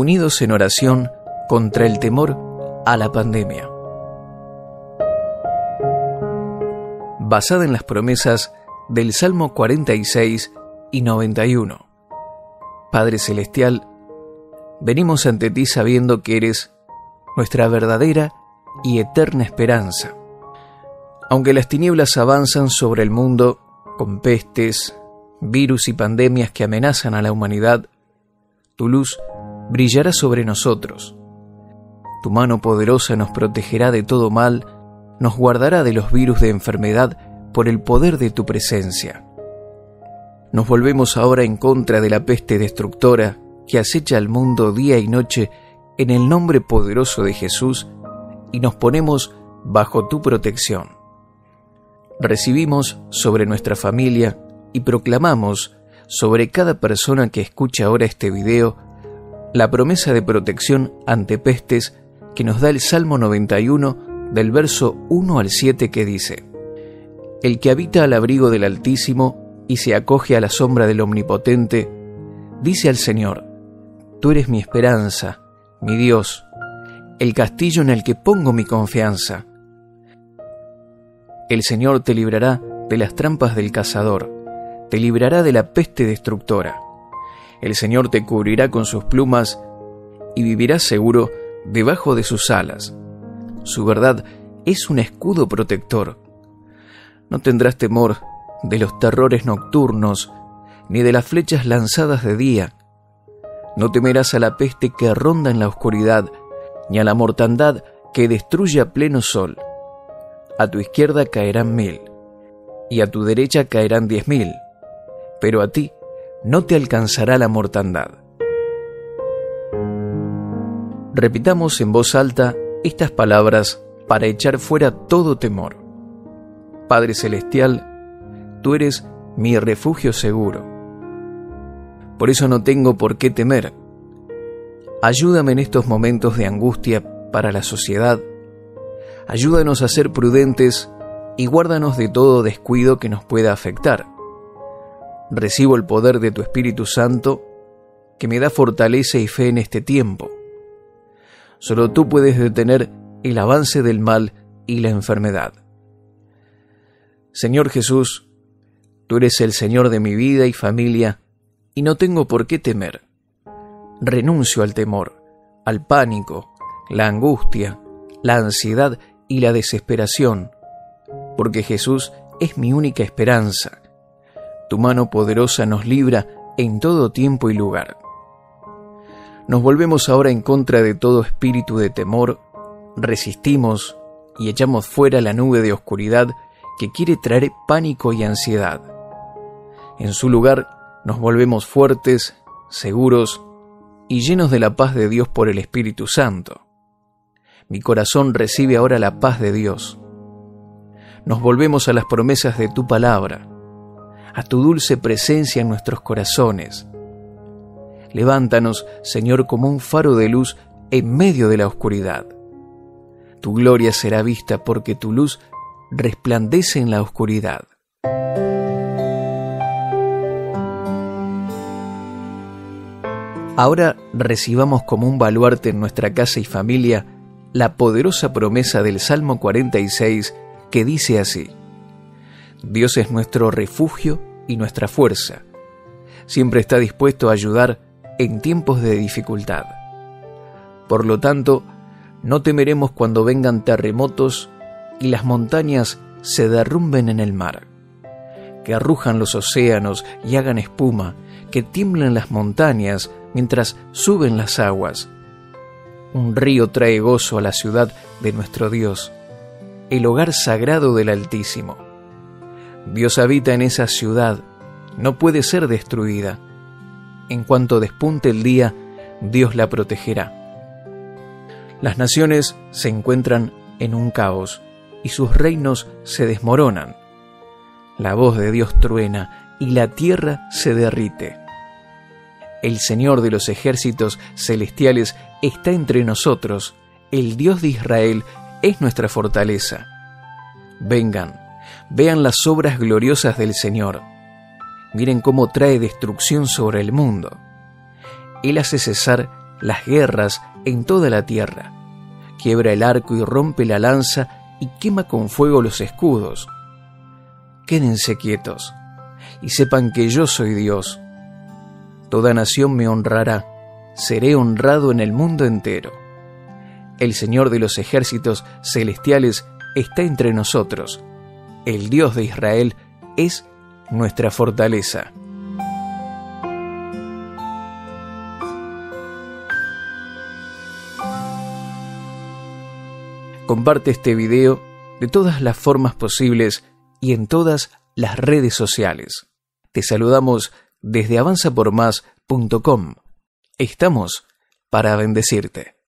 unidos en oración contra el temor a la pandemia. Basada en las promesas del Salmo 46 y 91. Padre Celestial, venimos ante ti sabiendo que eres nuestra verdadera y eterna esperanza. Aunque las tinieblas avanzan sobre el mundo con pestes, virus y pandemias que amenazan a la humanidad, tu luz brillará sobre nosotros. Tu mano poderosa nos protegerá de todo mal, nos guardará de los virus de enfermedad por el poder de tu presencia. Nos volvemos ahora en contra de la peste destructora que acecha al mundo día y noche en el nombre poderoso de Jesús y nos ponemos bajo tu protección. Recibimos sobre nuestra familia y proclamamos sobre cada persona que escucha ahora este video la promesa de protección ante pestes que nos da el Salmo 91 del verso 1 al 7 que dice, El que habita al abrigo del Altísimo y se acoge a la sombra del Omnipotente, dice al Señor, Tú eres mi esperanza, mi Dios, el castillo en el que pongo mi confianza. El Señor te librará de las trampas del cazador, te librará de la peste destructora. El Señor te cubrirá con sus plumas y vivirás seguro debajo de sus alas. Su verdad es un escudo protector. No tendrás temor de los terrores nocturnos, ni de las flechas lanzadas de día. No temerás a la peste que ronda en la oscuridad, ni a la mortandad que destruye a pleno sol. A tu izquierda caerán mil, y a tu derecha caerán diez mil pero a ti no te alcanzará la mortandad. Repitamos en voz alta estas palabras para echar fuera todo temor. Padre Celestial, tú eres mi refugio seguro. Por eso no tengo por qué temer. Ayúdame en estos momentos de angustia para la sociedad. Ayúdanos a ser prudentes y guárdanos de todo descuido que nos pueda afectar recibo el poder de tu Espíritu Santo que me da fortaleza y fe en este tiempo. Solo tú puedes detener el avance del mal y la enfermedad. Señor Jesús, tú eres el Señor de mi vida y familia y no tengo por qué temer. Renuncio al temor, al pánico, la angustia, la ansiedad y la desesperación, porque Jesús es mi única esperanza tu mano poderosa nos libra en todo tiempo y lugar. Nos volvemos ahora en contra de todo espíritu de temor, resistimos y echamos fuera la nube de oscuridad que quiere traer pánico y ansiedad. En su lugar nos volvemos fuertes, seguros y llenos de la paz de Dios por el Espíritu Santo. Mi corazón recibe ahora la paz de Dios. Nos volvemos a las promesas de tu palabra a tu dulce presencia en nuestros corazones. Levántanos, Señor, como un faro de luz en medio de la oscuridad. Tu gloria será vista porque tu luz resplandece en la oscuridad. Ahora recibamos como un baluarte en nuestra casa y familia la poderosa promesa del Salmo 46 que dice así. Dios es nuestro refugio y nuestra fuerza. Siempre está dispuesto a ayudar en tiempos de dificultad. Por lo tanto, no temeremos cuando vengan terremotos y las montañas se derrumben en el mar, que arrujan los océanos y hagan espuma, que tiemblen las montañas mientras suben las aguas. Un río trae gozo a la ciudad de nuestro Dios, el hogar sagrado del Altísimo. Dios habita en esa ciudad, no puede ser destruida. En cuanto despunte el día, Dios la protegerá. Las naciones se encuentran en un caos y sus reinos se desmoronan. La voz de Dios truena y la tierra se derrite. El Señor de los ejércitos celestiales está entre nosotros, el Dios de Israel es nuestra fortaleza. Vengan, Vean las obras gloriosas del Señor. Miren cómo trae destrucción sobre el mundo. Él hace cesar las guerras en toda la tierra. Quiebra el arco y rompe la lanza y quema con fuego los escudos. Quédense quietos y sepan que yo soy Dios. Toda nación me honrará, seré honrado en el mundo entero. El Señor de los ejércitos celestiales está entre nosotros. El Dios de Israel es nuestra fortaleza. Comparte este video de todas las formas posibles y en todas las redes sociales. Te saludamos desde avanzapormás.com. Estamos para bendecirte.